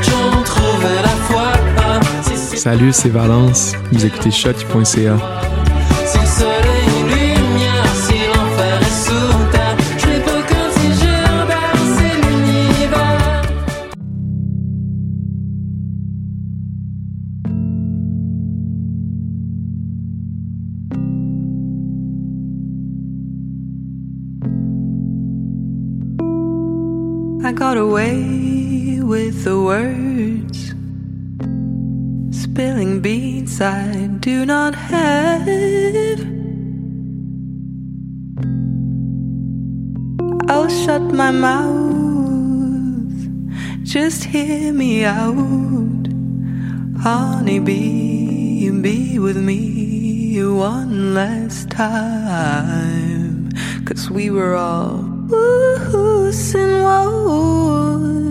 Qu'on trouve la foi, si c'est Salut, c'est Valence. Vous écoutez choc.ca. got away with the words, spilling beats I do not have. I'll shut my mouth, just hear me out. Honey, be, be with me one last time. Cause we were all woos and woes.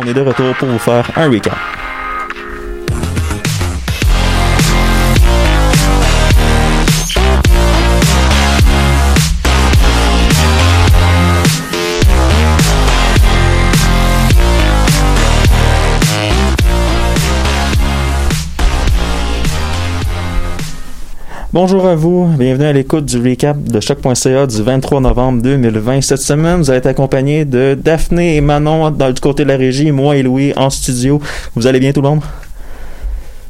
On est de retour pour vous faire un recap. Bonjour à vous, bienvenue à l'écoute du recap de choc.ca du 23 novembre 2020. Cette semaine, vous allez être accompagné de Daphné et Manon dans, du côté de la régie, moi et Louis en studio. Vous allez bien tout le monde?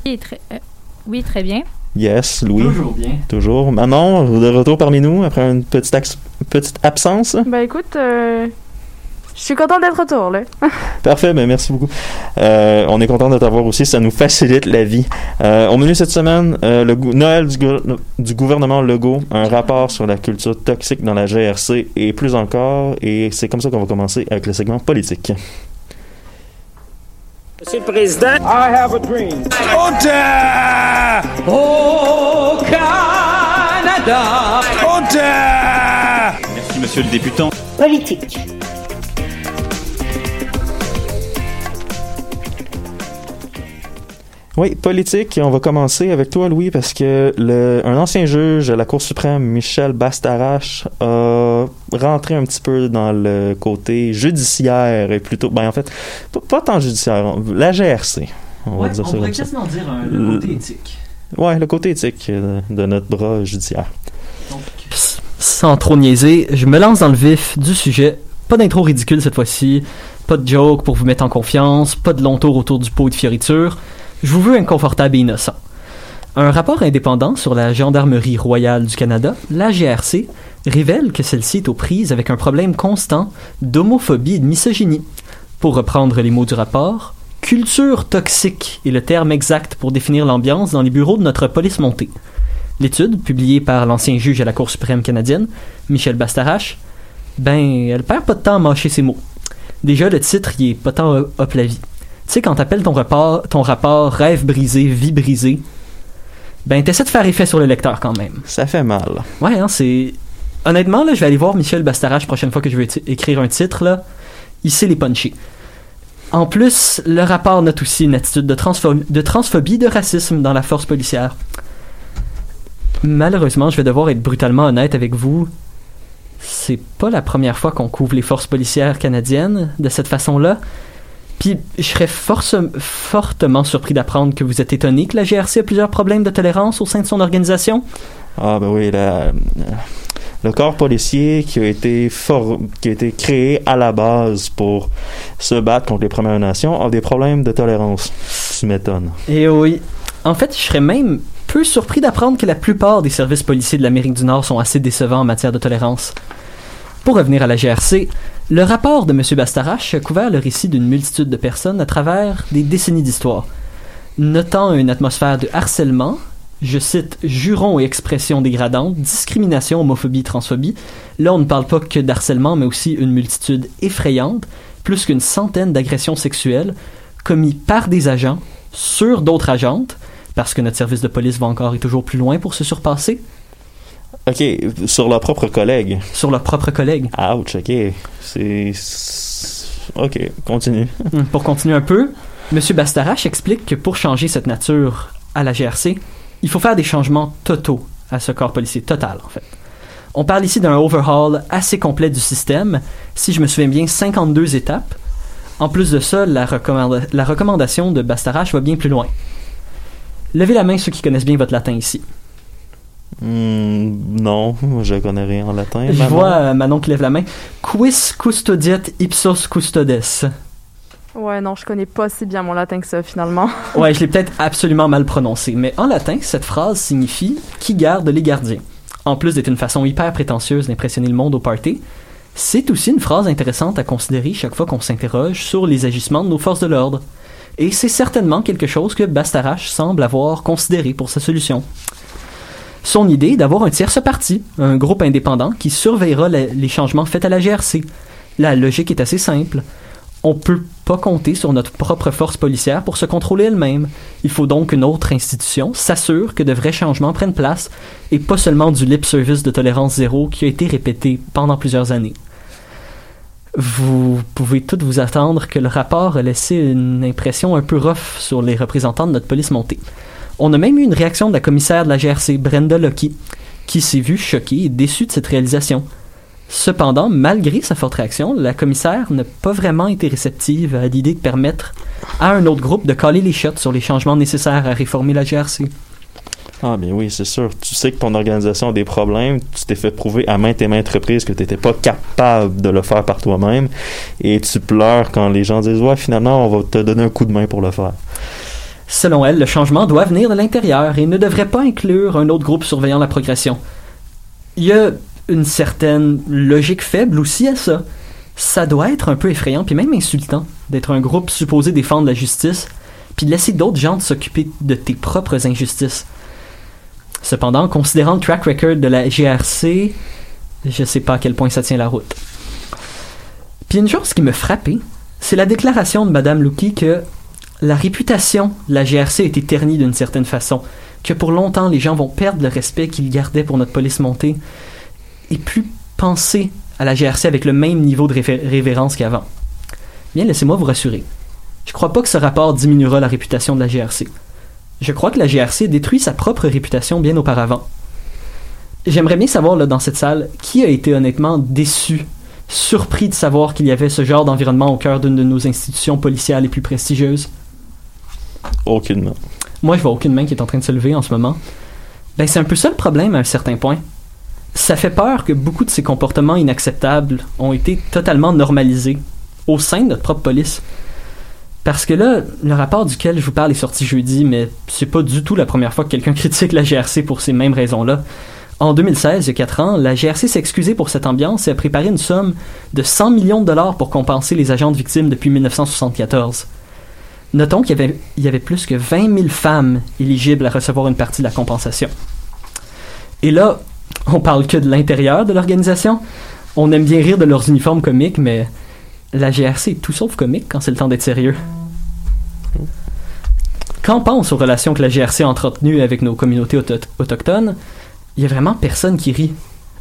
Oui, très, euh, oui, très bien. Yes, Louis. Toujours bien. Toujours. Manon, de retour parmi nous après une petite absence? Ben écoute, euh, je suis contente d'être retour là. Parfait, ben merci beaucoup. Euh, on est content de t'avoir aussi, ça nous facilite la vie. Euh, au menu cette semaine, euh, le Noël du, gou- du gouvernement Legault, un rapport sur la culture toxique dans la GRC et plus encore. Et c'est comme ça qu'on va commencer avec le segment politique. Monsieur le Président, I have a dream. Au Canada, Merci, monsieur le députant. Politique. Oui, politique. On va commencer avec toi, Louis, parce que le, un ancien juge à la Cour suprême, Michel Bastarache, a rentré un petit peu dans le côté judiciaire et plutôt, ben en fait, pas, tant judiciaire, la GRC. On va Ouais, dire on ça pourrait comme ça. quasiment dire un, Le- côté éthique. Ouais, le côté éthique euh, de notre bras judiciaire. Donc, Sans trop niaiser, je me lance dans le vif du sujet. Pas d'intro ridicule cette fois-ci, pas de joke pour vous mettre en confiance, pas de long tour autour du pot et de fioriture. Je vous veux inconfortable et innocent. Un rapport indépendant sur la Gendarmerie royale du Canada, la GRC, révèle que celle-ci est aux prises avec un problème constant d'homophobie et de misogynie. Pour reprendre les mots du rapport, culture toxique est le terme exact pour définir l'ambiance dans les bureaux de notre police montée. L'étude, publiée par l'ancien juge à la Cour suprême canadienne, Michel Bastarache, ben, elle perd pas de temps à mâcher ses mots. Déjà, le titre, il est pas tant hop hop la vie. Tu sais, quand t'appelles ton, rapport, ton rapport rêve brisé, vie brisée, ben, t'essaies de faire effet sur le lecteur quand même. Ça fait mal. Ouais, hein, c'est. Honnêtement, là, je vais aller voir Michel Bastarache la prochaine fois que je vais écrire un titre, là. Il sait les puncher. En plus, le rapport note aussi une attitude de, transphobie, de transphobie, de racisme dans la force policière. Malheureusement, je vais devoir être brutalement honnête avec vous. C'est pas la première fois qu'on couvre les forces policières canadiennes de cette façon-là. Puis, je serais force- fortement surpris d'apprendre que vous êtes étonné que la GRC a plusieurs problèmes de tolérance au sein de son organisation. Ah ben oui, la- le corps policier qui a été for- qui a été créé à la base pour se battre contre les Premières Nations a des problèmes de tolérance. Tu m'étonnes. Et Eh oui. En fait, je serais même peu surpris d'apprendre que la plupart des services policiers de l'Amérique du Nord sont assez décevants en matière de tolérance. Pour revenir à la GRC, le rapport de M. Bastarache a couvert le récit d'une multitude de personnes à travers des décennies d'histoire, notant une atmosphère de harcèlement, je cite, jurons et expressions dégradantes, discrimination, homophobie, transphobie. Là, on ne parle pas que d'harcèlement, mais aussi une multitude effrayante, plus qu'une centaine d'agressions sexuelles commis par des agents sur d'autres agentes, parce que notre service de police va encore et toujours plus loin pour se surpasser, Ok, sur leurs propres collègues. sur leurs propres collègues. Ouch, ok. C'est. Ok, continue. Hum, Pour continuer un peu, M. Bastarache explique que pour changer cette nature à la GRC, il faut faire des changements totaux à ce corps policier, total en fait. On parle ici d'un overhaul assez complet du système, si je me souviens bien, 52 étapes. En plus de ça, la, recommanda- la recommandation de Bastarache va bien plus loin. Levez la main ceux qui connaissent bien votre latin ici. Hmm, non, je connais rien en latin. Je vois euh, Manon qui lève la main. Quis custodiet ipsos custodes? Ouais, non, je connais pas si bien mon latin que ça finalement. Ouais, je l'ai peut-être absolument mal prononcé, mais en latin, cette phrase signifie qui garde les gardiens. En plus d'être une façon hyper prétentieuse d'impressionner le monde au party, c'est aussi une phrase intéressante à considérer chaque fois qu'on s'interroge sur les agissements de nos forces de l'ordre. Et c'est certainement quelque chose que Bastarache semble avoir considéré pour sa solution. Son idée est d'avoir un tierce parti, un groupe indépendant qui surveillera les changements faits à la GRC. La logique est assez simple. On peut pas compter sur notre propre force policière pour se contrôler elle-même. Il faut donc qu'une autre institution s'assure que de vrais changements prennent place et pas seulement du lip service de tolérance zéro qui a été répété pendant plusieurs années. Vous pouvez toutes vous attendre que le rapport a laissé une impression un peu rough sur les représentants de notre police montée. On a même eu une réaction de la commissaire de la GRC, Brenda Lucky, qui s'est vue choquée et déçue de cette réalisation. Cependant, malgré sa forte réaction, la commissaire n'a pas vraiment été réceptive à l'idée de permettre à un autre groupe de caler les shots sur les changements nécessaires à réformer la GRC. Ah, bien oui, c'est sûr. Tu sais que ton organisation a des problèmes. Tu t'es fait prouver à maintes et maintes reprises que tu n'étais pas capable de le faire par toi-même. Et tu pleures quand les gens disent Ouais, finalement, on va te donner un coup de main pour le faire. Selon elle, le changement doit venir de l'intérieur et ne devrait pas inclure un autre groupe surveillant la progression. Il y a une certaine logique faible aussi à ça. Ça doit être un peu effrayant, puis même insultant, d'être un groupe supposé défendre la justice, puis de laisser d'autres gens s'occuper de tes propres injustices. Cependant, considérant le track record de la GRC, je sais pas à quel point ça tient la route. Puis une chose qui me frappait, c'est la déclaration de Madame Lucky que la réputation de la GRC a été ternie d'une certaine façon, que pour longtemps les gens vont perdre le respect qu'ils gardaient pour notre police montée, et plus penser à la GRC avec le même niveau de révérence qu'avant. Bien, laissez-moi vous rassurer. Je crois pas que ce rapport diminuera la réputation de la GRC. Je crois que la GRC détruit sa propre réputation bien auparavant. J'aimerais bien savoir, dans cette salle, qui a été honnêtement déçu, surpris de savoir qu'il y avait ce genre d'environnement au cœur d'une de nos institutions policières les plus prestigieuses? Aucunement. Moi, je vois aucune main qui est en train de se lever en ce moment. Ben, c'est un peu ça le problème à un certain point. Ça fait peur que beaucoup de ces comportements inacceptables ont été totalement normalisés au sein de notre propre police. Parce que là, le rapport duquel je vous parle est sorti jeudi, mais c'est pas du tout la première fois que quelqu'un critique la GRC pour ces mêmes raisons-là. En 2016, il y a 4 ans, la GRC s'est excusée pour cette ambiance et a préparé une somme de 100 millions de dollars pour compenser les agents de victimes depuis 1974. Notons qu'il y avait, plus que 20 000 femmes éligibles à recevoir une partie de la compensation. Et là, on parle que de l'intérieur de l'organisation. On aime bien rire de leurs uniformes comiques, mais la GRC est tout sauf comique quand c'est le temps d'être sérieux. Quand on pense aux relations que la GRC a entretenues avec nos communautés auto- autochtones, il y a vraiment personne qui rit.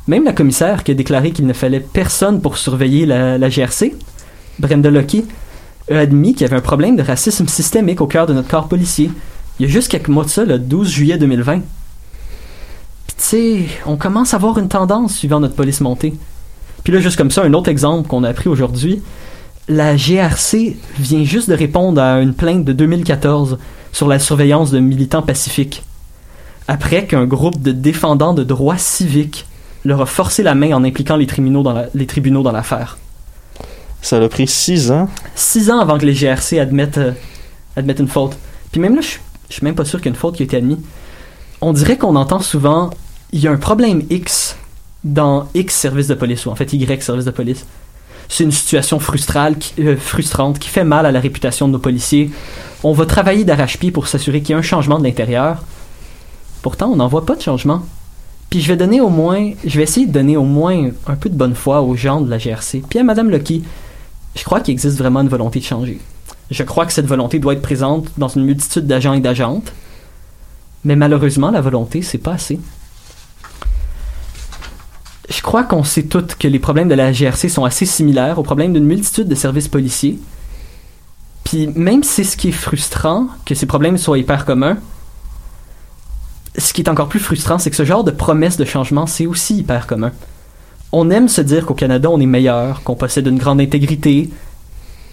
Même la commissaire qui a déclaré qu'il ne fallait personne pour surveiller la, la GRC, Brenda Lucky, a admis qu'il y avait un problème de racisme systémique au cœur de notre corps policier. Il y a juste quelques mois de ça, le 12 juillet 2020. Puis tu sais, on commence à voir une tendance suivant notre police montée. Puis là, juste comme ça, un autre exemple qu'on a appris aujourd'hui. La GRC vient juste de répondre à une plainte de 2014 sur la surveillance de militants pacifiques. Après qu'un groupe de défendants de droits civiques leur a forcé la main en impliquant les tribunaux dans la- les tribunaux dans l'affaire. Ça a pris six ans. Six ans avant que les GRC admettent, euh, admettent une faute. Puis même là, je suis même pas sûr qu'il y a une faute qui a été admise. On dirait qu'on entend souvent il y a un problème X dans X service de police, ou en fait Y service de police. C'est une situation euh, frustrante qui fait mal à la réputation de nos policiers. On va travailler d'arrache-pied pour s'assurer qu'il y a un changement de l'intérieur. Pourtant, on n'en voit pas de changement. Puis je vais donner au moins, je vais essayer de donner au moins un peu de bonne foi aux gens de la GRC. Puis à Madame Lucky, je crois qu'il existe vraiment une volonté de changer. Je crois que cette volonté doit être présente dans une multitude d'agents et d'agentes. Mais malheureusement, la volonté, c'est pas assez. Je crois qu'on sait toutes que les problèmes de la GRC sont assez similaires aux problèmes d'une multitude de services policiers. Puis même si c'est ce qui est frustrant, que ces problèmes soient hyper communs, ce qui est encore plus frustrant, c'est que ce genre de promesse de changement, c'est aussi hyper commun. On aime se dire qu'au Canada, on est meilleur, qu'on possède une grande intégrité.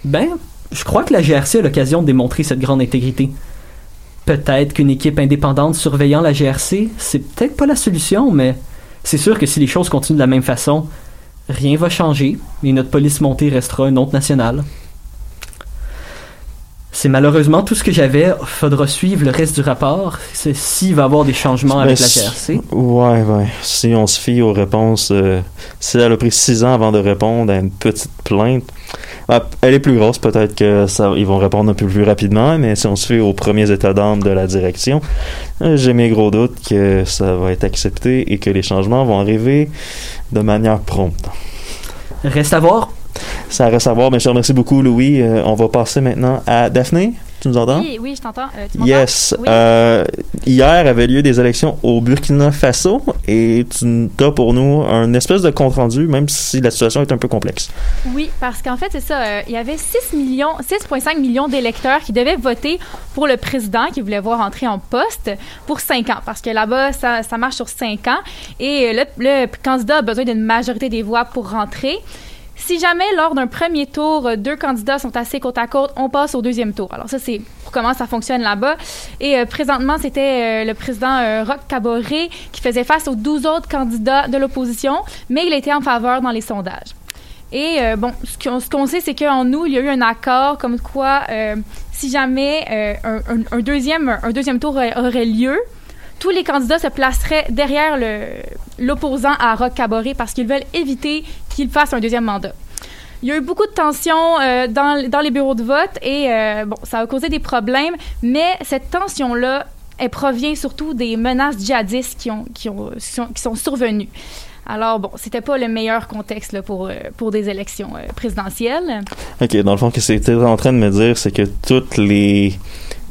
Ben, je crois que la GRC a l'occasion de démontrer cette grande intégrité. Peut-être qu'une équipe indépendante surveillant la GRC, c'est peut-être pas la solution, mais c'est sûr que si les choses continuent de la même façon, rien va changer et notre police montée restera une autre nationale. C'est malheureusement tout ce que j'avais. Faudra suivre le reste du rapport. C'est s'il va y avoir des changements avec Ben, la si- GRC. Ouais, ouais. Si on se fie aux réponses, euh, si elle a pris six ans avant de répondre à une petite plainte, ah, elle est plus grosse, peut-être que ça, ils vont répondre un peu plus rapidement, mais si on se fie aux premiers états d'âme de la direction, euh, j'ai mes gros doutes que ça va être accepté et que les changements vont arriver de manière prompte. Reste à voir. Ça reste à voir, mais je te remercie beaucoup, Louis. Euh, on va passer maintenant à Daphné. Tu nous entends? Oui, oui, je t'entends. Euh, tu? Yes. Oui. Euh, hier avait lieu des élections au Burkina Faso et tu as pour nous un espèce de compte rendu, même si la situation est un peu complexe. Oui, parce qu'en fait, c'est ça. euh, il y avait 6 millions, 6,5 millions d'électeurs qui devaient voter pour le président qui voulait voir entrer en poste pour 5 ans. Parce que là-bas, ça, ça marche sur 5 ans. Et le, le candidat a besoin d'une majorité des voix pour rentrer. Si jamais, lors d'un premier tour, euh, deux candidats sont assez côte à côte, on passe au deuxième tour. Alors ça, c'est pour comment ça fonctionne là-bas. Et euh, présentement, c'était euh, le président euh, Roch Kaboré qui faisait face aux 12 autres candidats de l'opposition, mais il était en faveur dans les sondages. Et bon, ce qu'on, sait, c'est qu'en août, il y a eu un accord comme quoi, si jamais un, deuxième, un deuxième tour aurait lieu, tous les candidats se placeraient derrière l'opposant à Roch Kaboré parce qu'ils veulent éviter qu'il fasse un deuxième mandat. Il y a eu beaucoup de tensions euh, dans, les bureaux de vote et euh, bon, ça a causé des problèmes, mais cette tension-là, elle provient surtout des menaces djihadistes qui, ont, sont, survenues. Alors, bon, c'était pas le meilleur contexte euh, pour des élections présidentielles. Ok, dans le fond, ce que c'était en train de me dire, c'est que toutes les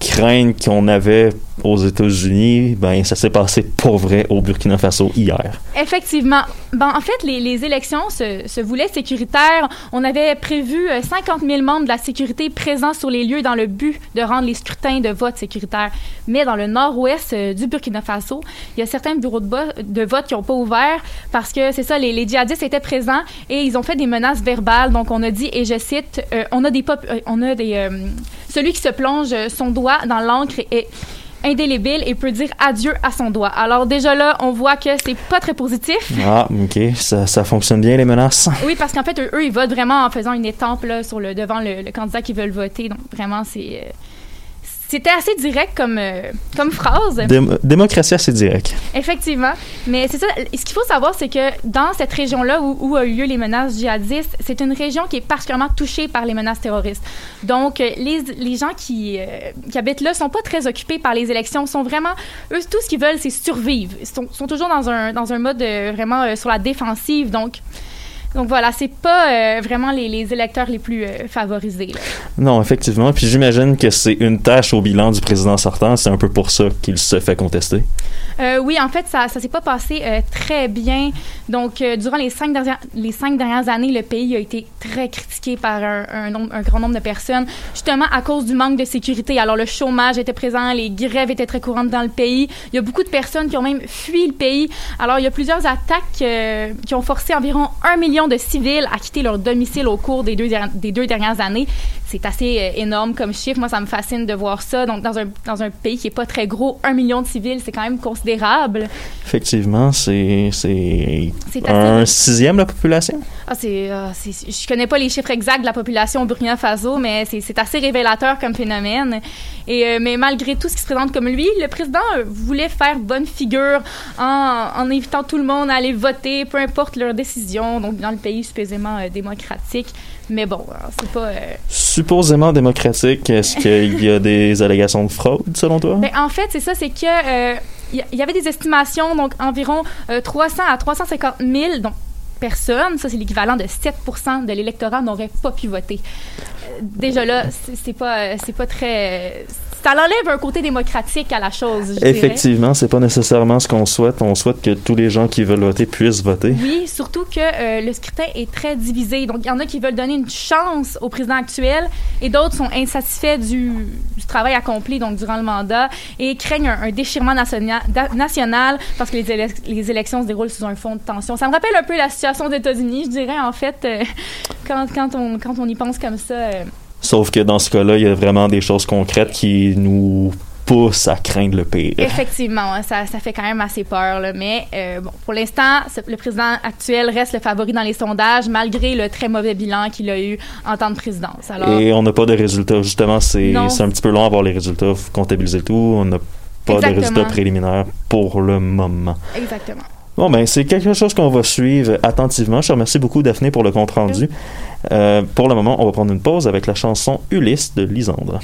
craintes qu'on avait aux États-Unis, ben ça s'est passé pour vrai au Burkina Faso hier. Effectivement. Ben, en fait, les, les élections se, se voulaient sécuritaires. On avait prévu euh, 50 000 membres de la sécurité présents sur les lieux dans le but de rendre les scrutins de vote sécuritaires. Mais dans le nord-ouest euh, du Burkina Faso, il y a certains bureaux de, vote qui n'ont pas ouvert parce que, c'est ça, les, les djihadistes étaient présents et ils ont fait des menaces verbales. Donc, on a dit, et je cite, euh, on a des... pop- euh, on a des euh, celui qui se plonge son doigt dans l'encre est indélébile et peut dire adieu à son doigt. Alors déjà là, on voit que c'est pas très positif. Ah, ok, ça, ça fonctionne bien les menaces. Oui, parce qu'en fait, eux, eux, ils votent vraiment en faisant une étampe là, sur le, devant le, le candidat qu'ils veulent voter. Donc vraiment, c'est... euh, c'était assez direct comme, euh, comme phrase. Dém- démocratie assez direct. Effectivement. Mais c'est ça. Ce qu'il faut savoir, c'est que dans cette région-là où, où a eu lieu les menaces djihadistes, c'est une région qui est particulièrement touchée par les menaces terroristes. Donc, euh, les, les gens qui, euh, qui habitent là sont pas très occupés par les élections. sont vraiment. Eux, tout ce qu'ils veulent, c'est survivre. Ils sont, sont toujours dans un, dans un mode euh, vraiment sur la défensive. Donc. Donc voilà, c'est pas euh, vraiment les, les électeurs les plus euh, favorisés. là. Non, effectivement. Puis j'imagine que c'est une tâche au bilan du président sortant. C'est un peu pour ça qu'il se fait contester. Euh, oui, en fait, ça, ça s'est pas passé très bien. Donc, durant les cinq, dernières, les cinq dernières années, le pays a été très critiqué par un, un nombre- un grand nombre de personnes, justement à cause du manque de sécurité. Alors, le chômage était présent, les grèves étaient très courantes dans le pays. Il y a beaucoup de personnes qui ont même fui le pays. Alors, il y a plusieurs attaques qui ont forcé environ un million de civils à quitter leur domicile au cours des deux, des deux dernières années. C'est assez euh, énorme comme chiffre. Moi, ça me fascine de voir ça. Donc, dans un, dans un pays qui est pas très gros, un million de civils, c'est quand même considérable. Effectivement, c'est un sixième de la population. Ah, c'est, c'est- je connais pas les chiffres exacts de la population au Burkina Faso, mais c'est, c'est assez révélateur comme phénomène. Et, euh, mais malgré tout ce qui se présente comme lui, le président euh, voulait faire bonne figure en, en invitant tout le monde à aller voter, peu importe leur décision, donc dans le pays supposément euh, démocratique. Mais bon, alors, c'est pas... euh, Supposément démocratique, est-ce qu'il y a des allégations de fraude, selon toi? Ben, en fait, c'est ça, c'est que euh, il y, y avait des estimations, donc environ euh, 300 à 350 000 donc, personnes, ça c'est l'équivalent de 7% de l'électorat n'auraient pas pu voter. Euh, déjà là, c'est pas, euh, c'est pas très... Ça enlève un côté démocratique à la chose, je dirais. Effectivement, c'est pas nécessairement ce qu'on souhaite. On souhaite que tous les gens qui veulent voter puissent voter. Oui, surtout que euh, le scrutin est très divisé. Donc, il y en a qui veulent donner une chance au président actuel et d'autres sont insatisfaits du, du travail accompli donc durant le mandat et craignent un, un déchirement national, da- national parce que les, élec- les élections se déroulent sous un fond de tension. Ça me rappelle un peu la situation aux États-Unis, je dirais, en fait, euh, quand, quand, on, quand on y pense comme ça. euh, Sauf que dans ce cas-là, il y a vraiment des choses concrètes qui nous poussent à craindre le pire. Effectivement, ça, ça fait quand même assez peur. là. Mais euh, bon, pour l'instant, le président actuel reste le favori dans les sondages, malgré le très mauvais bilan qu'il a eu en temps de présidence. Alors, Et on n'a pas de résultats. Justement, c'est un petit peu long à avoir les résultats. Comptabiliser tout. On n'a pas de résultats préliminaires pour le moment. exactement. Bon, ben, c'est quelque chose qu'on va suivre attentivement. Je te remercie beaucoup, Daphné, pour le compte rendu. Euh, pour le moment, on va prendre une pause avec la chanson Ulysse de Lisandre.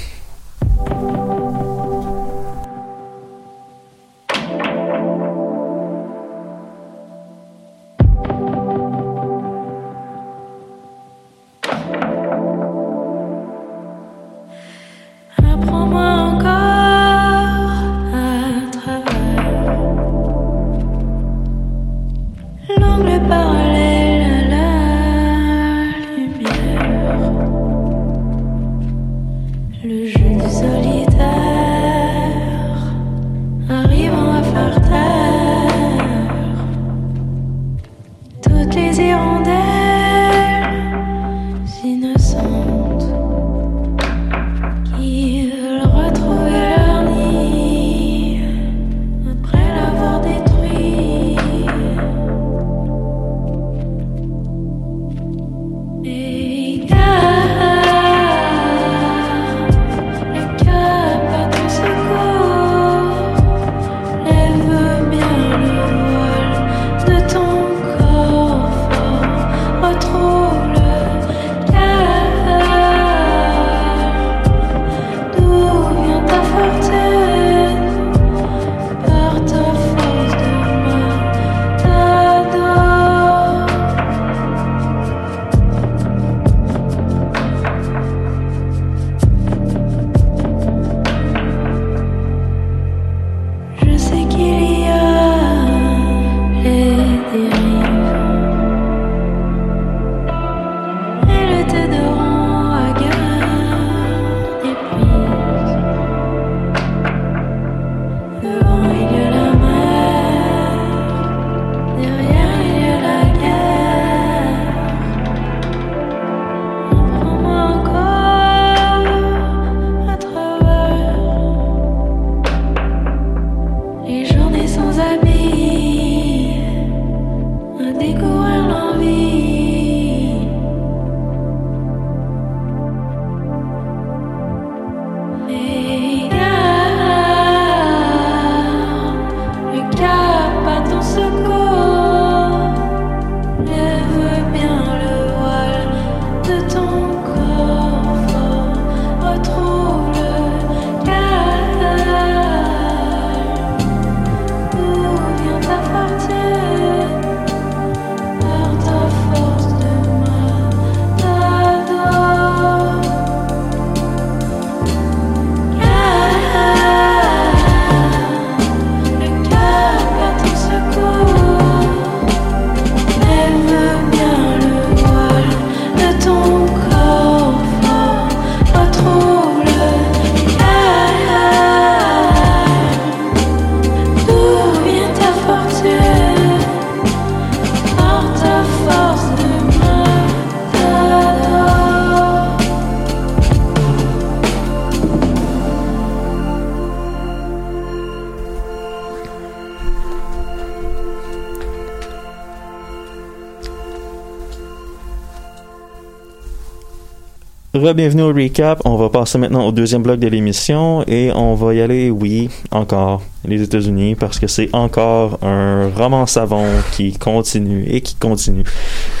Re-bienvenue au recap. On va passer maintenant au deuxième bloc de l'émission et on va y aller, oui, encore, les États-Unis, parce que c'est encore un roman savon qui continue et qui continue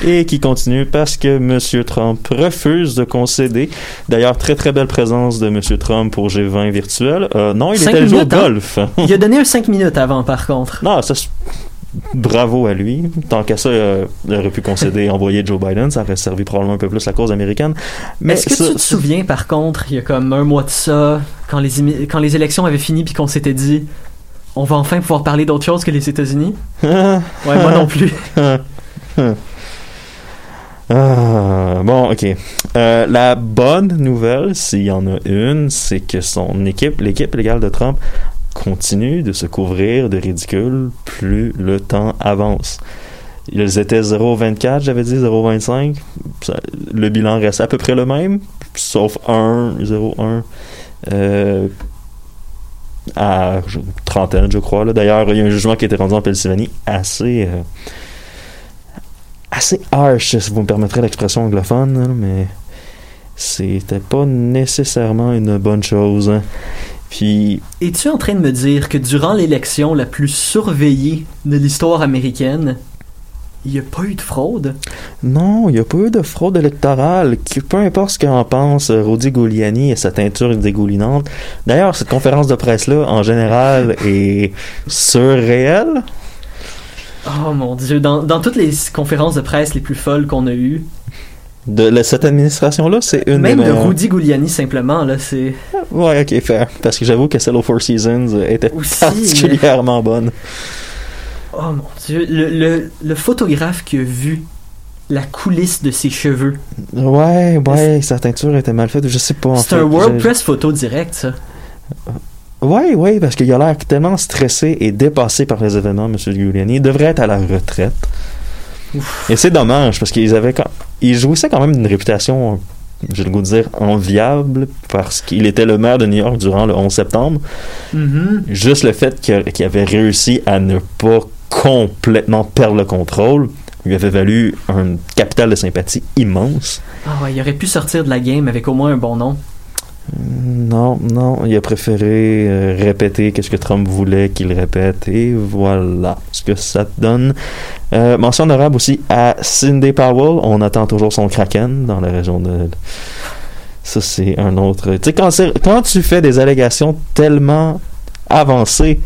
et qui continue parce que M. Trump refuse de concéder. D'ailleurs, très très belle présence de M. Trump pour G20 virtuel. Euh, non, il était allé au hein? golf. Il a donné un 5 minutes avant, par contre. Non, ça, c'est- bravo à lui. Tant qu'à ça, euh, il aurait pu concéder envoyer Joe Biden. Ça aurait servi probablement un peu plus la cause américaine. Mais Est-ce que ça- tu te souviens, par contre, il y a comme un mois de ça, quand les, émi- quand les élections avaient fini puis qu'on s'était dit on va enfin pouvoir parler d'autre chose que les États-Unis? Ouais, moi non plus. Ah, bon, ok. Euh, la bonne nouvelle, s'il y en a une, c'est que son équipe, l'équipe légale de Trump, continue de se couvrir de ridicule plus le temps avance. Ils étaient 0,24, j'avais dit 0,25. Ça- Le bilan reste à peu près le même, sauf 1, 0,1. Euh, à trentaine, je crois. D'ailleurs, il y a un jugement qui a été rendu en Pennsylvanie assez. euh, assez harsh, si vous me permettrez l'expression anglophone, là, mais c'était pas nécessairement une bonne chose. hein. Puis, Es-tu en train de me dire que durant l'élection la plus surveillée de l'histoire américaine, il n'y a pas eu de fraude? Non, il n'y a pas eu de fraude électorale. Que- Peu importe ce qu'en pense euh, Rudy Giuliani et sa teinture dégoulinante. D'ailleurs, cette conférence de presse-là, en général, est surréelle. Oh mon dieu, dans, dans toutes les conférences de presse les plus folles qu'on a eues, De la- cette administration-là, c'est une même des de meilleures. Rudy Giuliani simplement, là, c'est Ouais, ok, fair. Parce que j'avoue que celle aux Four Seasons était aussi. particulièrement bonne. Oh mon dieu, le, le, le photographe qui a vu la coulisse de ses cheveux. Ouais, ouais, sa teinture était mal faite, je sais pas. C'est un WordPress photo direct, ça. Ouais, ouais, parce qu'il a l'air tellement stressé et dépassé par les événements, M. Giuliani. Il devrait être à la retraite. Et c'est dommage, parce qu'ils avaient quand... Il jouissait quand même d'une réputation, j'ai le goût de dire, enviable, parce qu'il était le maire de New York durant le 11 septembre. Mhm. Juste le fait qu'il qu'il avait réussi à ne pas complètement perdre le contrôle lui avait valu un capital de sympathie immense. Ah ouais, il aurait pu sortir de la game avec au moins un bon nom. Non, non, il a préféré euh, répéter qu'est-ce que Trump voulait qu'il répète et voilà ce que ça donne. Euh, mention honorable aussi à Cindy Powell. On attend toujours son Kraken dans la région de. Ça, c'est un autre. Tu sais, quand tu fais des allégations tellement avancées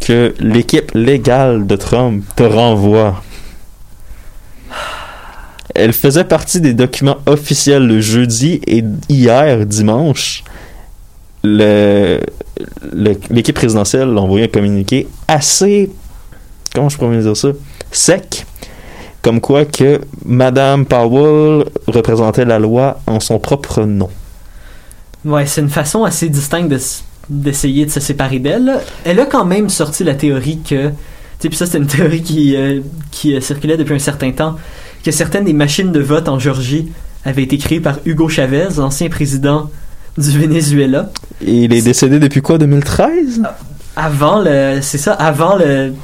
que l'équipe légale de Trump te renvoie. Elle faisait partie des documents officiels le jeudi et hier, dimanche, l'équipe présidentielle a envoyé un communiqué assez, comment je pourrais dire ça, sec, comme quoi que Madame Powell représentait la loi en son propre nom. Ouais, c'est une façon assez distincte d'essayer de se séparer d'elle. Elle a quand même sorti la théorie que, tu sais, puis ça c'est une théorie qui, euh, qui euh, circulait depuis un certain temps, que certaines des machines de vote en Géorgie avaient été créées par Hugo Chavez, l'ancien président du Venezuela. Et il est décédé depuis quoi, 2013? Avant le, c'est ça, avant le,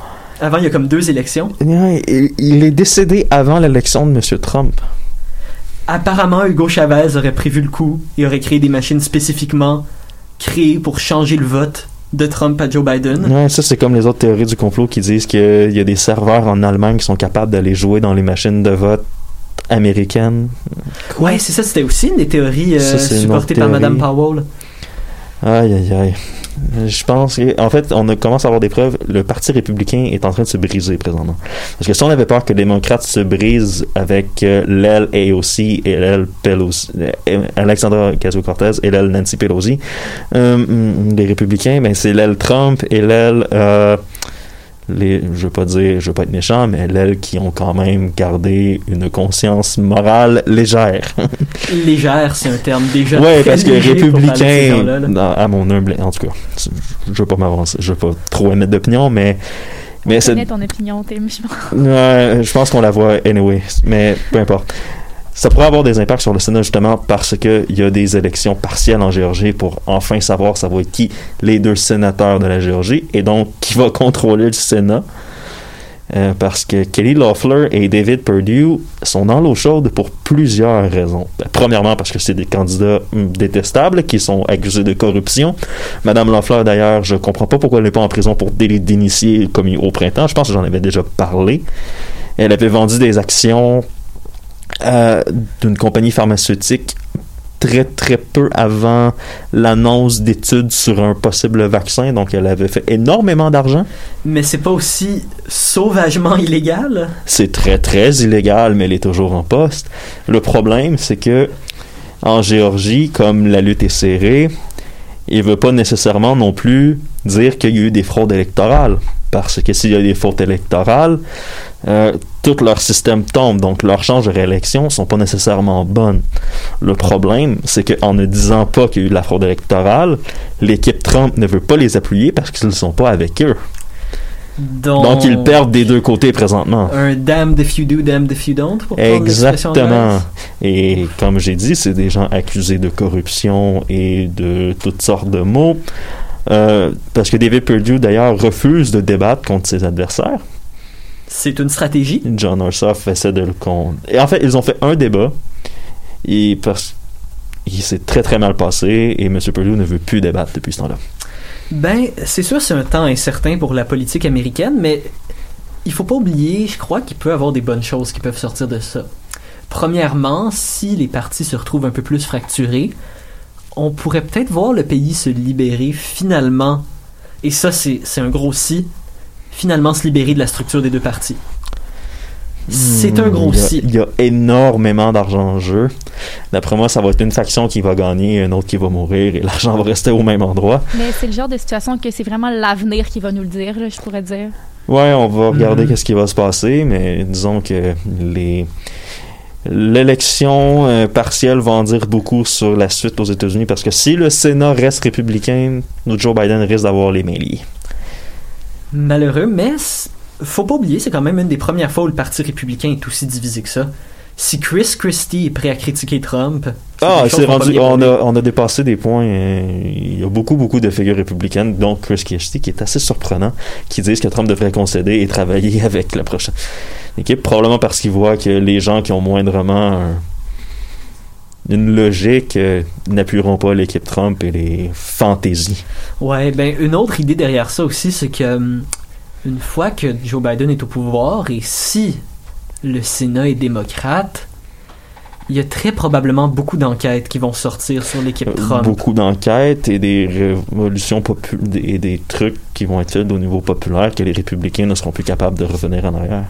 avant il y a comme deux élections. Il, il est décédé avant l'élection de M. Trump. Apparemment, Hugo Chavez aurait prévu le coup et aurait créé des machines spécifiquement créées pour changer le vote de Trump à Joe Biden. Ouais, ça c'est comme les autres théories du complot qui disent qu'il y a des serveurs en Allemagne qui sont capables d'aller jouer dans les machines de vote américaines. Ouais, c'est ça, c'était aussi une des théories euh, Ça, une autre par. Madame Powell. Aïe, aïe, aïe. Je pense que, en fait, on commence à avoir des preuves. Le Parti républicain est en train de se briser présentement. Parce que si on avait peur que les démocrates se brisent avec euh, l'aile AOC et l'aile Pelosi, euh, Alexandra Ocasio-Cortez et l'aile Nancy Pelosi, euh, mm, les républicains, ben, c'est l'aile Trump et l'aile, euh, les, je veux pas dire, je veux pas être méchant, mais l'aile qui ont quand même gardé une conscience morale légère. Légère, c'est un terme déjà. Ouais, parce que républicain, gens-là, là. dans- à mon humble, en tout cas, je veux pas m'avancer, je veux pas trop émettre d'opinion, mais mais Je c'est, connais ton opinion, Tim. je pense. Ouais, je pense qu'on la voit anyway, mais peu importe. Ça pourrait avoir des impacts sur le Sénat justement parce que il y a des élections partielles en Géorgie pour enfin savoir ça va être qui les deux sénateurs de la Géorgie et donc qui va contrôler le Sénat. Euh, parce que Kelly Loeffler et David Perdue sont dans l'eau chaude pour plusieurs raisons. Ben, premièrement, parce que c'est des candidats hum, détestables qui sont accusés de corruption. Madame Loeffler, d'ailleurs, je comprends pas pourquoi elle n'est pas en prison pour délit d'initié commis au printemps. Je pense que j'en avais déjà parlé. Elle avait vendu des actions euh, d'une compagnie pharmaceutique très très peu avant l'annonce d'études sur un possible vaccin. Donc elle avait fait énormément d'argent. Mais c'est pas aussi sauvagement illégal? C'est très très illégal, mais elle est toujours en poste. Le problème, c'est que en Géorgie, comme la lutte est serrée, il veut pas nécessairement non plus dire qu'il y a eu des fraudes électorales. Parce que s'il y a des fraudes électorales, euh, tout leur système tombe, donc leurs chances de réélection sont pas nécessairement bonnes. Le problème, c'est qu'en ne disant pas qu'il y a eu de la fraude électorale, l'équipe Trump ne veut pas les appuyer parce qu'ils ne sont pas avec eux. Donc, Donc ils perdent des deux côtés présentement. Un damned if you do, damned if you don't. Pour Exactement. Et comme j'ai dit, c'est des gens accusés de corruption et de toutes sortes de mots. Euh, parce que David Perdue, d'ailleurs, refuse de débattre contre ses adversaires. C'est une stratégie. John Ossoff essaie de le con... Et en fait, ils ont fait un débat. Et parce il s'est très très mal passé et M. Perdue ne veut plus débattre depuis ce temps-là. Ben, c'est sûr, c'est un temps incertain pour la politique américaine, mais il faut pas oublier, je crois qu'il peut y avoir des bonnes choses qui peuvent sortir de ça. Premièrement, si les partis se retrouvent un peu plus fracturés, on pourrait peut-être voir le pays se libérer finalement, et ça c'est c'est un gros si, finalement se libérer de la structure des deux partis. C'est un gros Hmm, il y a- si. Il y a énormément d'argent en jeu. D'après moi, ça va être une faction qui va gagner, une autre qui va mourir, et l'argent va rester au même endroit. Mais c'est le genre de situation que c'est vraiment l'avenir qui va nous le dire, là, je pourrais dire. Ouais, on va regarder Mhm. qu'est-ce qui va se passer, mais disons que les l'élection euh, partielle va en dire beaucoup sur la suite aux États-Unis parce que si le Sénat reste républicain, Joe Biden risque d'avoir les mains liées. Malheureux, mais faut pas oublier, c'est quand même une des premières fois où le Parti républicain est aussi divisé que ça. Si Chris Christie est prêt à critiquer Trump, Ah, c'est rendu, on a, on a dépassé des points. euh, il y a beaucoup, beaucoup de figures républicaines, dont Chris Christie, qui est assez surprenant, qui disent que Trump devrait concéder et travailler avec la prochaine équipe, probablement parce qu'ils voient que les gens qui ont moindrement un- une logique euh, n'appuieront pas l'équipe Trump et les fantaisies. Ouais, ben une autre idée derrière ça aussi, c'est que hum, une fois que Joe Biden est au pouvoir et si le Sénat est démocrate, il y a très probablement beaucoup d'enquêtes qui vont sortir sur l'équipe Euh, Trump. Beaucoup d'enquêtes et des révolutions et des trucs qui vont être faits au niveau populaire que les républicains ne seront plus capables de revenir en arrière.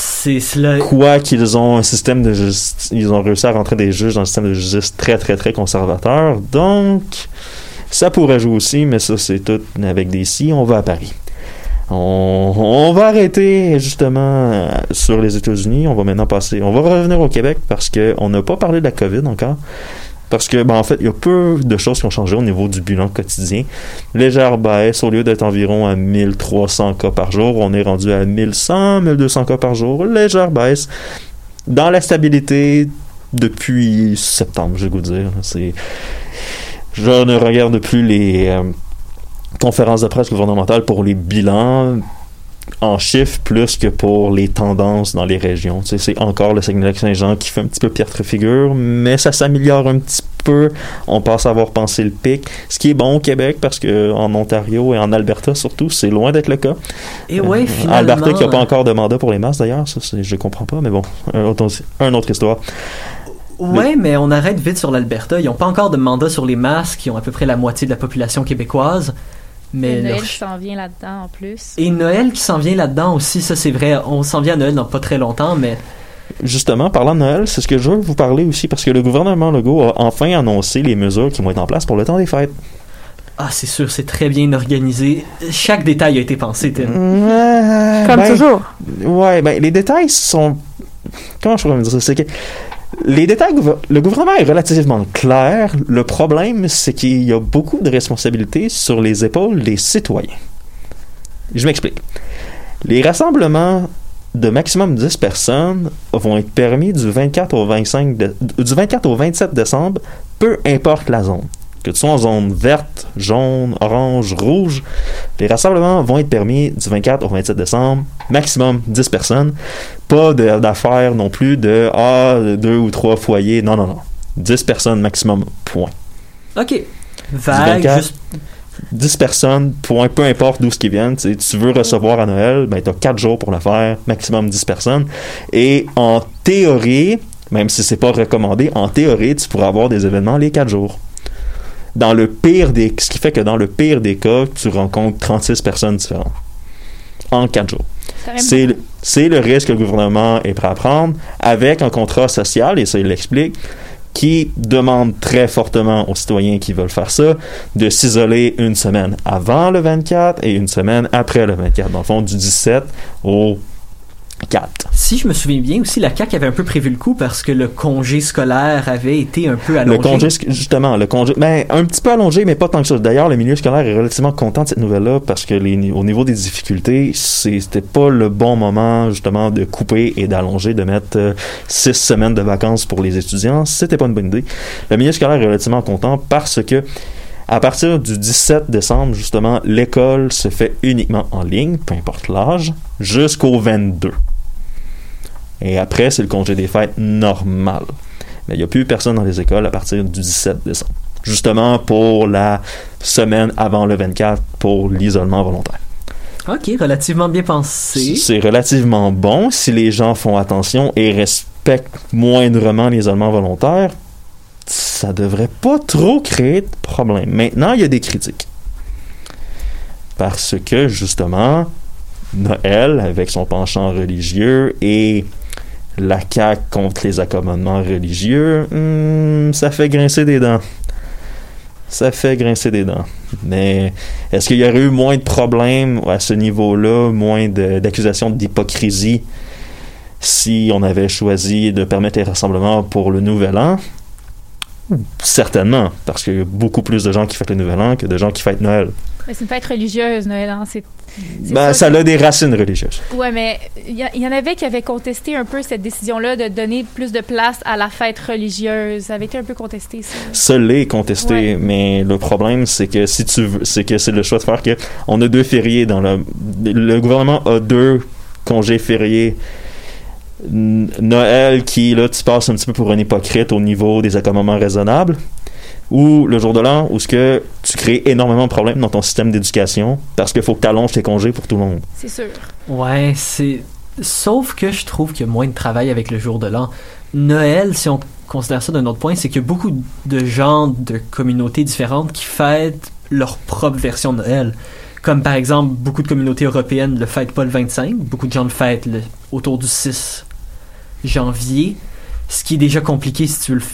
C'est cela. Quoi qu'ils ont un système de justice, ils ont réussi à rentrer des juges dans un système de justice très très très conservateur. Donc, ça pourrait jouer aussi, mais ça c'est tout avec des si. On va à Paris. On, on va arrêter justement sur les États-Unis. On va maintenant passer. On va revenir au Québec parce que on n'a pas parlé de la COVID encore. Parce que, ben, en fait, il y a peu de choses qui ont changé au niveau du bilan quotidien. Légère baisse, au lieu d'être environ à 1300 cas par jour, on est rendu à 1100, 1200 cas par jour. Légère baisse. Dans la stabilité depuis septembre, je vais dire. C'est... Je ne regarde plus les euh, conférences de presse gouvernementales pour les bilans en chiffres plus que pour les tendances dans les régions. Tu sais, c'est encore le Saguenay-Lac-Saint-Jean qui fait un petit peu piètre figure, mais ça s'améliore un petit peu. On passe à avoir pensé le pic. Ce qui est bon au Québec, parce que en Ontario et en Alberta surtout, c'est loin d'être le cas. Et ouais, Euh, finalement. Alberta qui n'a pas encore de mandat pour les masses d'ailleurs, ça je comprends pas, mais bon, un autre, un autre histoire. Ouais, mais on arrête vite sur l'Alberta. Ils n'ont pas encore de mandat sur les masques. Ils ont à peu près la moitié de la population québécoise. Mais Et Noël leur- qui s'en vient là-dedans en plus. Et Noël qui s'en vient là-dedans aussi, ça c'est vrai. On s'en vient à Noël dans pas très longtemps, mais Justement, parlant de Noël, c'est ce que je veux vous parler aussi, parce que le gouvernement Legault a enfin annoncé les mesures qui vont être en place pour le temps des fêtes. ah c'est sûr, c'est très bien organisé. Chaque détail a été pensé, Tim. Euh, Comme ben, toujours. Ouais, ben les détails sont. Comment je pourrais me dire ça? C'est que les détails, le gouvernement est relativement clair. Le problème, c'est qu'il y a beaucoup de responsabilités sur les épaules des citoyens. Je m'explique. Les rassemblements de maximum 10 personnes vont être permis du 24 au 25 de- du 24 au 27 décembre, peu importe la zone. Que tu sois en zone verte, jaune, orange, rouge, les rassemblements vont être permis du 24 au 27 décembre, maximum 10 personnes. Pas d'affaires non plus de ah, deux ou trois foyers. Non, non, non. 10 personnes maximum, point. Ok. Vague, 24. juste 10 personnes, point, peu importe d'où ce qui viennent. Tu sais, tu veux recevoir à Noël, ben, tu as 4 jours pour le faire, maximum 10 personnes. Et en théorie, même si c'est pas recommandé, en théorie, tu pourras avoir des événements les 4 jours. Dans le pire des... Ce qui fait que dans le pire des cas, tu rencontres 36 personnes différentes. En 4 jours. C'est le, c'est le risque que le gouvernement est prêt à prendre avec un contrat social, et ça il l'explique, qui demande très fortement aux citoyens qui veulent faire ça de s'isoler une semaine avant le 24 et une semaine après le 24. Dans le fond, du 17 au 4. Si je me souviens bien aussi, la CAQ avait un peu prévu le coup parce que le congé scolaire avait été un peu allongé. Le congé, justement, le congé, ben, un petit peu allongé, mais pas tant que ça. D'ailleurs, le milieu scolaire est relativement content de cette nouvelle-là parce que les, au niveau des difficultés, c'était pas le bon moment, justement, de couper et d'allonger, de mettre euh, six semaines de vacances pour les étudiants. C'était pas une bonne idée. Le milieu scolaire est relativement content parce que à partir du 17 décembre, justement, l'école se fait uniquement en ligne, peu importe l'âge, jusqu'au 22. Et après, c'est le congé des fêtes normal. Mais il n'y a plus personne dans les écoles à partir du 17 décembre. Justement pour la semaine avant le 24 pour l'isolement volontaire. Ok, relativement bien pensé. C'est relativement bon si les gens font attention et respectent moindrement l'isolement volontaire. Ça devrait pas trop créer de problème. Maintenant, il y a des critiques. Parce que, justement, Noël, avec son penchant religieux, et la CAQ contre les accommodements religieux, hmm, ça fait grincer des dents. Ça fait grincer des dents. Mais est-ce qu'il y aurait eu moins de problèmes à ce niveau-là, moins d'accusations d'hypocrisie si on avait choisi de permettre les rassemblements pour le Nouvel An? Certainement, parce qu'il y a beaucoup plus de gens qui fêtent le Nouvel An que de gens qui fêtent Noël. Mais c'est une fête religieuse, Noël. Hein? C'est, Ben, ça a des racines religieuses. Ouais, mais il y, en avait qui avaient contesté un peu cette décision-là de donner plus de place à la fête religieuse. Ça avait été un peu contesté, ça. Ça l'est contesté, mais le problème, c'est que si tu veux, c'est que c'est le choix de faire que on a deux fériés dans le, le gouvernement a deux congés fériés. Noël qui, là, tu passes un petit peu pour un hypocrite au niveau des accommodements raisonnables, ou le jour de l'an, où ce que tu crées énormément de problèmes dans ton système d'éducation, parce qu'il faut que tu allonges tes congés pour tout le monde. C'est sûr. Ouais, c'est. Sauf que je trouve qu'il y a moins de travail avec le jour de l'an. Noël, si on considère ça d'un autre point, c'est qu'il y a beaucoup de gens de communautés différentes qui fêtent leur propre version de Noël. Comme par exemple, beaucoup de communautés européennes ne le fêtent pas le 25, beaucoup de gens le fêtent le- autour du 6 janvier, ce qui est déjà compliqué si tu veux le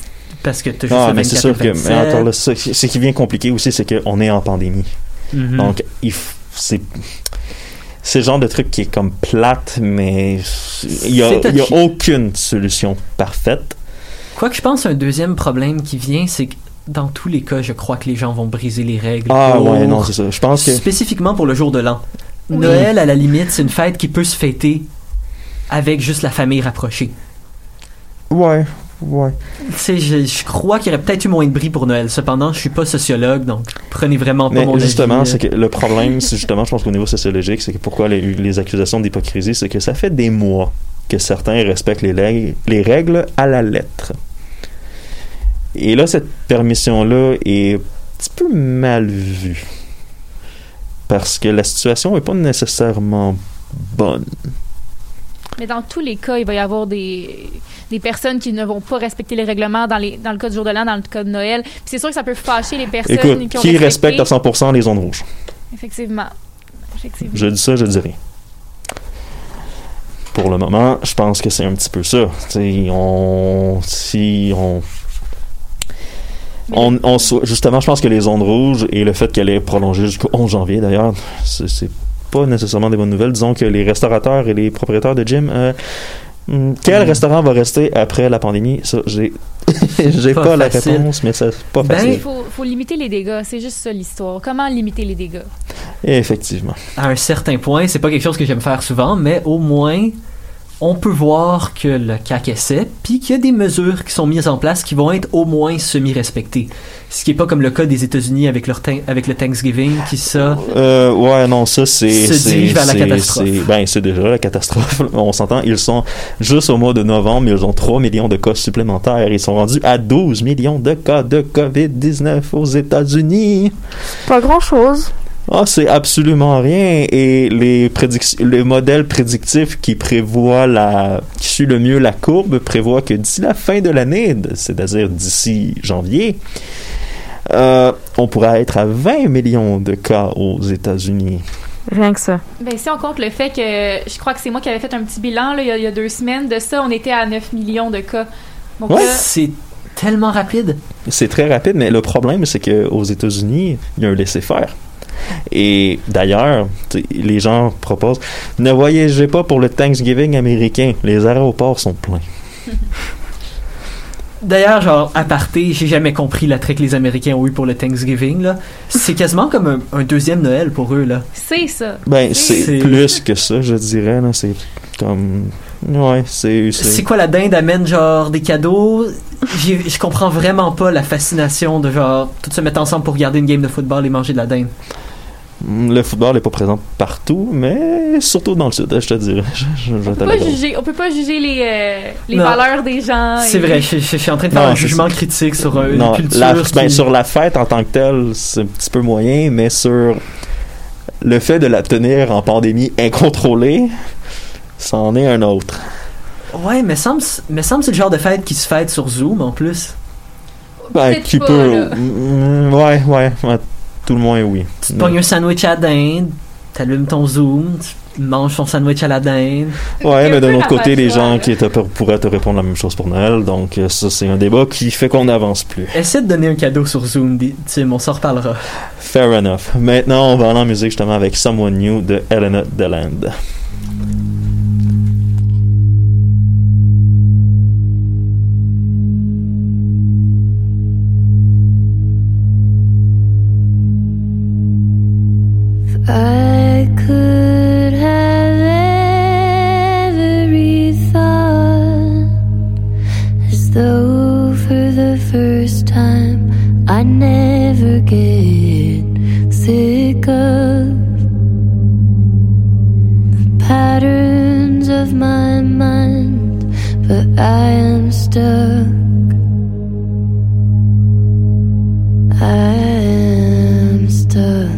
parce que tu as Ah, le mais c'est 24 sûr que, le mais 27. encore là, ça, ce qui vient compliqué aussi, c'est qu'on est en pandémie. Mhm. Donc, il f- c'est c'est le genre de truc qui est comme plate, mais il y a, C'est il y a aucune solution parfaite. Quoi que je pense, un deuxième problème qui vient, c'est que dans tous les cas, je crois que les gens vont briser les règles. Ah pour- ouais, non, c'est ça. Je pense que Spécifiquement pour le jour de l'an. Oui. Noël, à la limite, c'est une fête qui peut se fêter avec juste la famille rapprochée. ouais, ouais. Tu sais, je, je crois qu'il y aurait peut-être eu moins de bris pour Noël. Cependant, je suis pas sociologue, donc prenez vraiment pas Mais mon justement, c'est que le problème, c'est justement, je pense qu'au niveau sociologique, c'est que pourquoi les, les accusations d'hypocrisie, c'est que ça fait des mois que certains respectent les, règles- les règles à la lettre. Et là, cette permission-là est un petit peu mal vue. Parce que la situation n'est pas nécessairement bonne. Mais dans tous les cas, il va y avoir des, des personnes qui ne vont pas respecter les règlements dans, les, dans le cas du jour de l'an, dans le cas de Noël. Puis c'est sûr que ça peut fâcher les personnes Écoute, qui ont qui respecté. respecte à 100% les zones rouges? Effectivement. Effectivement. Je dis ça, je dis rien. Pour le moment, je pense que c'est un petit peu ça. T'sais, on, si on, on, justement, je pense que les zones rouges et le fait qu'elle est prolongée jusqu'au 11 janvier, d'ailleurs, c'est pas nécessairement des bonnes nouvelles. Disons que les restaurateurs et les propriétaires de gym, euh, hmm, quel Mm. restaurant va rester après la pandémie? Ça, j'ai, j'ai Pas pas, la réponse, mais c'est pas Ben, Il facile. faut, faut limiter les dégâts. C'est juste ça l'histoire. Comment limiter les dégâts? Effectivement. à un certain point, c'est pas quelque chose que j'aime faire souvent, mais au moins, on peut voir que le CAC essaie, puis qu'il y a des mesures qui sont mises en place qui vont être au moins semi-respectées. Ce qui est pas comme le cas des États-Unis avec, leur thank- avec le Thanksgiving, qui ça... Euh, ouais, non, ça c'est. Se dirige vers la catastrophe. c'est- Ben, c'est déjà la catastrophe. On s'entend, ils sont juste au mois de novembre, ils ont 3 millions de cas supplémentaires. Ils sont rendus à 12 millions de cas de COVID-19 aux États-Unis. Pas grand Ah, c'est absolument rien. Et les les modèles prédictifs qui prévoient la, qui suivent le mieux la courbe prévoient que d'ici la fin de l'année, c'est-à-dire d'ici janvier, euh, on pourra être à 20 millions de cas aux États-Unis. Rien que ça. Ben, si on compte le fait que je crois que c'est moi qui avais fait un petit bilan là, il, y a, il y a deux semaines de ça, on était à 9 millions de cas. Donc Ouais. là, C'est tellement rapide. C'est très rapide, mais le problème, c'est qu'aux États-Unis, il y a un laisser-faire. Et d'ailleurs, les gens proposent ne voyagez pas pour le Thanksgiving américain. Les aéroports sont pleins. D'ailleurs, genre, aparté, j'ai jamais compris l'attrait que les Américains ont eu pour le Thanksgiving, là. C'est quasiment comme un, un deuxième Noël pour eux, là. c'est ça. Ben, C'est- c'est plus que ça, je dirais. là. C'est comme. Ouais, c'est. C'est c'est- quoi la dinde amène genre des cadeaux? J'ai- Je comprends vraiment pas la fascination de genre tout se mettre ensemble pour regarder une game de football et manger de la dinde. Le football n'est pas présent partout, mais surtout dans le sud, je te dirais. Je, je, je On peut, pas l'accorde. juger, on peut pas juger les, euh, les valeurs des gens. C'est et- vrai, je, je- je suis en train de faire Non, un jugement critique sur euh, une Non, culture. la- qui- ben, sur la fête en tant que telle, c'est un petit peu moyen, mais sur le fait de la tenir en pandémie incontrôlée, c'en est un autre. Ouais, mais semble, mais semble c'est le genre de fête qui se fête sur Zoom en plus. Ben, qui peut. là. Mm, ouais, ouais, ouais, Tout le moins, oui. Tu te pognes un sandwich à dinde, t'allumes ton Zoom, tu mange son sandwich à la dinde. Ouais, mais d'un autre côté, les gens qui te- pourraient te répondre la même chose pour Noël. Donc, euh, ça, c'est un débat qui fait qu'on n'avance plus. Essaie de donner un cadeau sur Zoom, Tim, on s'en reparlera. Fair enough. Maintenant, on va aller en musique justement avec Someone New de Helena Deland. I could have every thought as though for the first time I never get sick of the patterns of my mind, but I am stuck. I am stuck.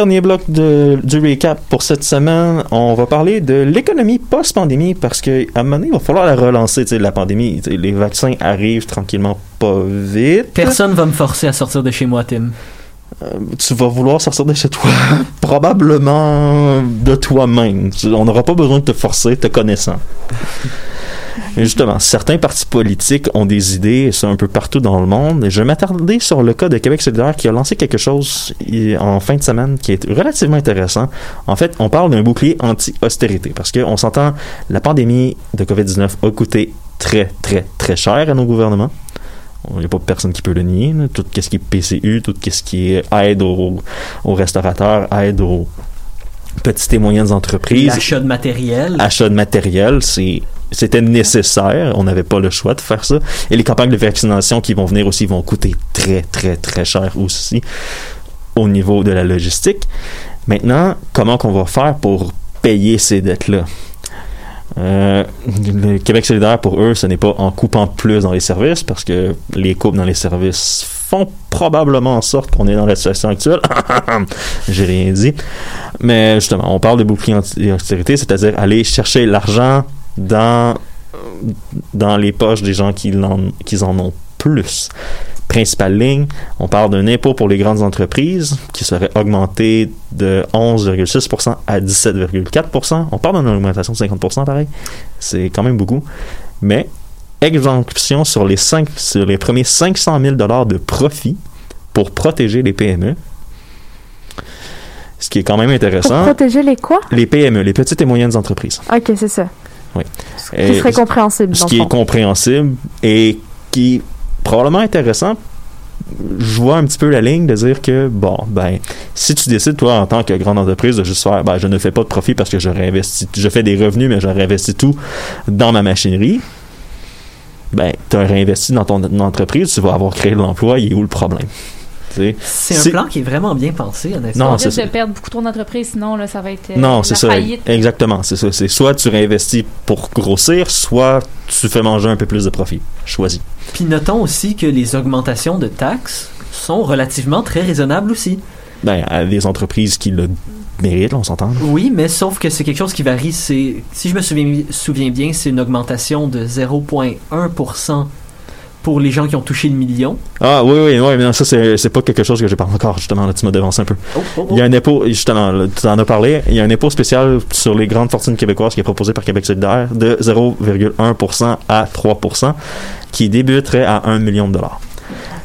Dernier bloc de, du recap pour cette semaine. On va parler de l'économie post-pandémie parce qu'à un moment donné, il va falloir la relancer. tu sais, La pandémie, les vaccins arrivent tranquillement pas vite. Personne va me forcer à sortir de chez moi, Tim. Euh, tu vas vouloir sortir de chez toi, probablement de toi-même. On n'aura pas besoin de te forcer, te connaissant. Et justement, certains partis politiques ont des idées, et c'est un peu partout dans le monde. Et je vais m'attarder sur le cas de Québec solidaire qui a lancé quelque chose en fin de semaine qui est relativement intéressant. En fait, on parle d'un bouclier anti-austérité parce qu'on s'entend, la pandémie de COVID-19 a coûté très, très, très cher à nos gouvernements. Il n'y a pas personne qui peut le nier. là. Tout ce qui est PCU, tout ce qui est aide aux, aux restaurateurs, aide aux petites et moyennes entreprises, L'achat de matériel. achat de matériel, c'est c'était nécessaire. On n'avait pas le choix de faire ça. Et les campagnes de vaccination qui vont venir aussi vont coûter très, très, très cher aussi. au niveau de la logistique. Maintenant, comment qu'on va faire pour payer ces dettes-là? Euh, le Québec solidaire, pour eux, ce n'est pas en coupant plus dans les services, parce que les coupes dans les services font probablement en sorte qu'on est dans la situation actuelle. J'ai rien dit. Mais justement, on parle de bouclier anti-austérité, c'est-à-dire aller chercher l'argent dans, dans les poches des gens qui en, qui en ont plus. Principale ligne, on parle d'un impôt pour les grandes entreprises qui serait augmenté de 11,6% à 17,4%. On parle d'une augmentation de 50% pareil. C'est quand même beaucoup. Mais exemption sur les, cinq, sur les premiers 500 000 de profit pour protéger les PME. Ce qui est quand même Pour intéressant. protéger les quoi? Les PME, les petites et moyennes entreprises. Ok, c'est ça. Oui. Ce qui Et serait compréhensible. ce qui est compréhensible et qui est probablement intéressant. Je vois un petit peu la ligne de dire que, bon, ben, si tu décides, toi, en tant que grande entreprise, de juste faire, ben, je ne fais pas de profit parce que je réinvestis, je fais des revenus, mais je réinvestis tout dans ma machinerie, ben, tu as réinvesti dans ton entreprise, tu vas avoir créé de l'emploi, il est où le problème? C'est un C'est- plan qui est vraiment bien pensé, honnêtement. Non, On c'est ça. de perdre beaucoup trop d'entreprises, sinon là, ça va être euh, Non, la c'est ça. faillite. Exactement. C'est ça. C'est soit tu réinvestis pour grossir, soit tu fais manger un peu plus de profit. Choisis. Puis notons aussi que les augmentations de taxes sont relativement très raisonnables aussi. Ben, à des entreprises qui le méritent, là, on s'entend. Oui, mais sauf que c'est quelque chose qui varie. C'est, si je me souviens, souviens bien, c'est une augmentation de 0,1% pour les gens qui ont touché le million. Ah oui, oui, oui, mais non, ça, c'est c'est pas quelque chose que j'ai pas encore, justement, là, tu m'as devancé un peu. Oh, oh, oh. Il y a un impôt, justement, là, tu en as parlé, il y a un impôt spécial sur les grandes fortunes québécoises qui est proposé par Québec solidaire de 0,1% à 3%, qui débuterait à 1 million de dollars.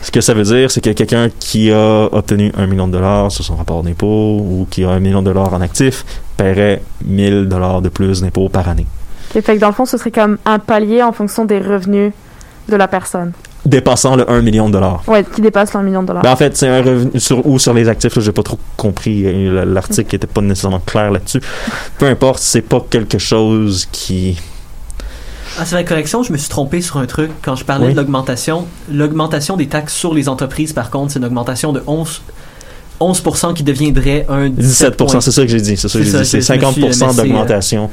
Ce que ça veut dire, c'est que quelqu'un qui a obtenu 1 million de dollars sur son rapport d'impôt ou qui a 1 million de dollars en actif paierait 1000 dollars de plus d'impôt par année. Et fait que dans le fond, ce serait comme un palier en fonction des revenus de la personne. Dépassant le 1 million de dollars. Ouais, qui dépasse le million de dollars. Ben, en fait, c'est un revenu sur ou sur les actifs, là, j'ai pas trop compris. euh, L'article était pas nécessairement clair là-dessus. Peu importe, c'est pas quelque chose qui. Ah, c'est vrai, correction, je me suis trompé sur un truc quand je parlais Oui. de l'augmentation. L'augmentation des taxes sur les entreprises, par contre, c'est une augmentation de 11, 11% qui deviendrait un 17 17%, c'est ça que j'ai dit. C'est ça que C'est j'ai ça, dit. C'est je- je me suis 50% laissé, euh, d'augmentation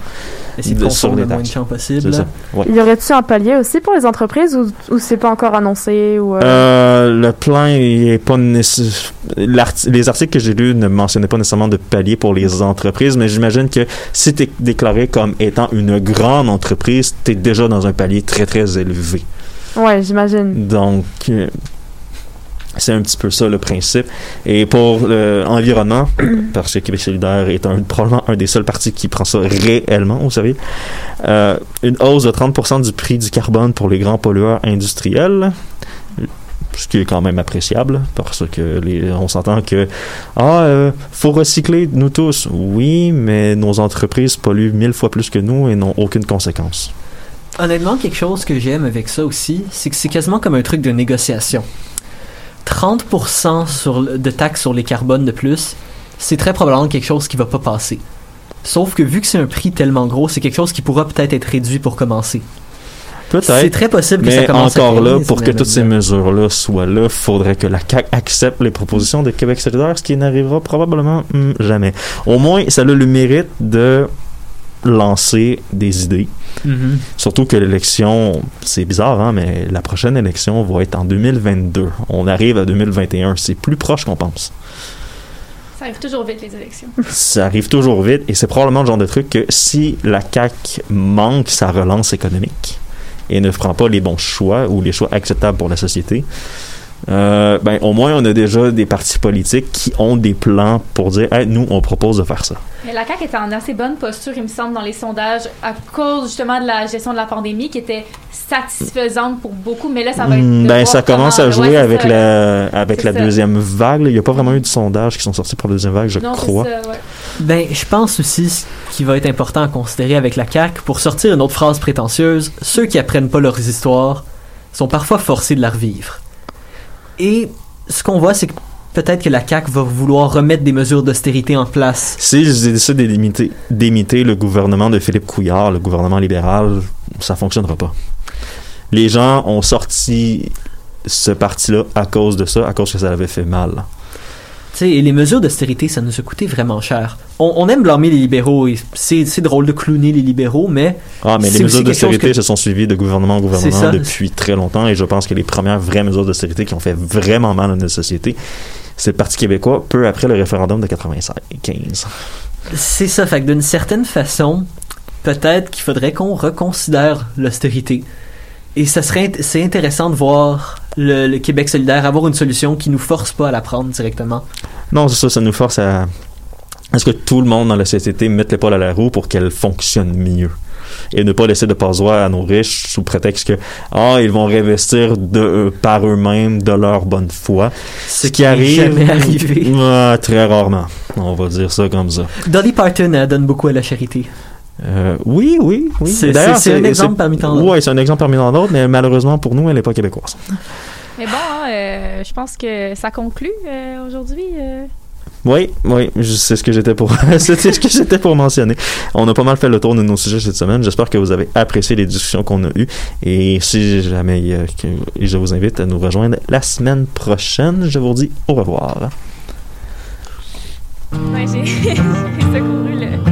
Essayer de sur les le moins de taxes. possible. Ouais. Y aurait-tu un palier aussi pour les entreprises ou, ou c'est pas encore annoncé ou euh, Euh, le plan il est pas nécessaire. Les articles que j'ai lus ne mentionnaient pas nécessairement de palier pour les entreprises, mais j'imagine que si tu es déclaré comme étant une grande entreprise, tu es déjà dans un palier très très élevé. Ouais, j'imagine. Donc, c'est un petit peu ça le principe. Et pour l'environnement, parce que Québec solidaire est un, probablement un des seuls partis qui prend ça réellement au sérieux, euh, une hausse de 30% du prix du carbone pour les grands pollueurs industriels. Ce qui est quand même appréciable, parce que les, on s'entend que ah euh, faut recycler nous tous. Oui, mais nos entreprises polluent mille fois plus que nous et n'ont aucune conséquence. Honnêtement, quelque chose que j'aime avec ça aussi, c'est que c'est quasiment comme un truc de négociation. 30% sur, de taxes sur les carbones de plus, c'est très probablement quelque chose qui va pas passer. Sauf que vu que c'est un prix tellement gros, c'est quelque chose qui pourra peut-être être réduit pour commencer. C'est très possible que ça Mais commence à encore là, 15, pour que toutes ces mesures-là soient là, faudrait que la CAQ accepte les propositions de Québec solidaire, ce qui n'arrivera probablement hmm, jamais. Au moins, ça a le mérite de lancer des idées. Mhm. Surtout que l'élection, c'est bizarre, hein, mais la prochaine élection va être en 2022. On arrive à 2021. C'est plus proche qu'on pense. Ça arrive toujours vite, les élections. Ça arrive toujours vite et c'est probablement le genre de truc que si la CAQ manque sa relance économique et ne prend pas les bons choix ou les choix acceptables pour la société, euh, ben au moins on a déjà des partis politiques qui ont des plans pour dire Hey, nous on propose de faire ça. Mais la CAQ était en assez bonne posture, il me semble, dans les sondages, à cause justement de la gestion de la pandémie, qui était satisfaisante pour beaucoup. Mais là, ça va être. De ben ça commence à jouer ouais, avec ça. la avec la ça. deuxième vague. là. Il n'y a pas vraiment eu de sondages qui sont sortis pour la deuxième vague, je Non, crois. ça, ouais. Ben, je pense aussi ce qui va être important à considérer avec la CAQ, pour sortir une autre phrase prétentieuse, ceux qui apprennent pas leurs histoires sont parfois forcés de la revivre. Et ce qu'on voit, c'est que peut-être que la CAQ va vouloir remettre des mesures d'austérité en place. S'ils décident d'imiter, d'imiter le gouvernement de Philippe Couillard, le gouvernement libéral, ça fonctionnera pas. Les gens ont sorti ce parti-là à cause de ça, à cause que ça avait fait mal. Tu sais, et les mesures d'austérité, ça nous a coûté vraiment cher. On, on aime blâmer les libéraux, c'est drôle de clowner les libéraux, mais Ah, mais les mesures d'austérité que- se sont suivies de gouvernement en gouvernement depuis très longtemps et je pense que les premières vraies mesures d'austérité qui ont fait vraiment mal à notre société, c'est le Parti québécois peu après le référendum de 95. c'est ça. Fait que d'une certaine façon, peut-être qu'il faudrait qu'on reconsidère l'austérité. Et ça serait c'est intéressant de voir le, le Québec solidaire avoir une solution qui nous force pas à la prendre directement. Non, c'est ça, ça nous force à... à ce que tout le monde dans la société mette l'épaule à la roue pour qu'elle fonctionne mieux. Et ne pas laisser de passe-voix à nos riches sous prétexte que ah ils vont réinvestir de euh, par eux-mêmes de leur bonne foi. Ce qui arrive jamais arrivé. Ah, très rarement. On va dire ça comme ça. Dolly Parton elle donne beaucoup à la charité. Euh, oui, oui, oui. C'est- D'ailleurs, c'est- c'est un exemple parmi tant d'autres. Oui, c'est un exemple parmi tant d'autres, mais malheureusement pour nous, elle n'est pas québécoise. Mais bon, hein, euh, je pense que ça conclut euh, aujourd'hui. euh. Oui, oui, c'est ce que j'étais pour, c'était ce que j'étais pour mentionner. On a pas mal fait le tour de nos sujets cette semaine. J'espère que vous avez apprécié les discussions qu'on a eues. Et si jamais, euh, je vous invite à nous rejoindre la semaine prochaine. Je vous dis au revoir. Ouais, j'ai secouru.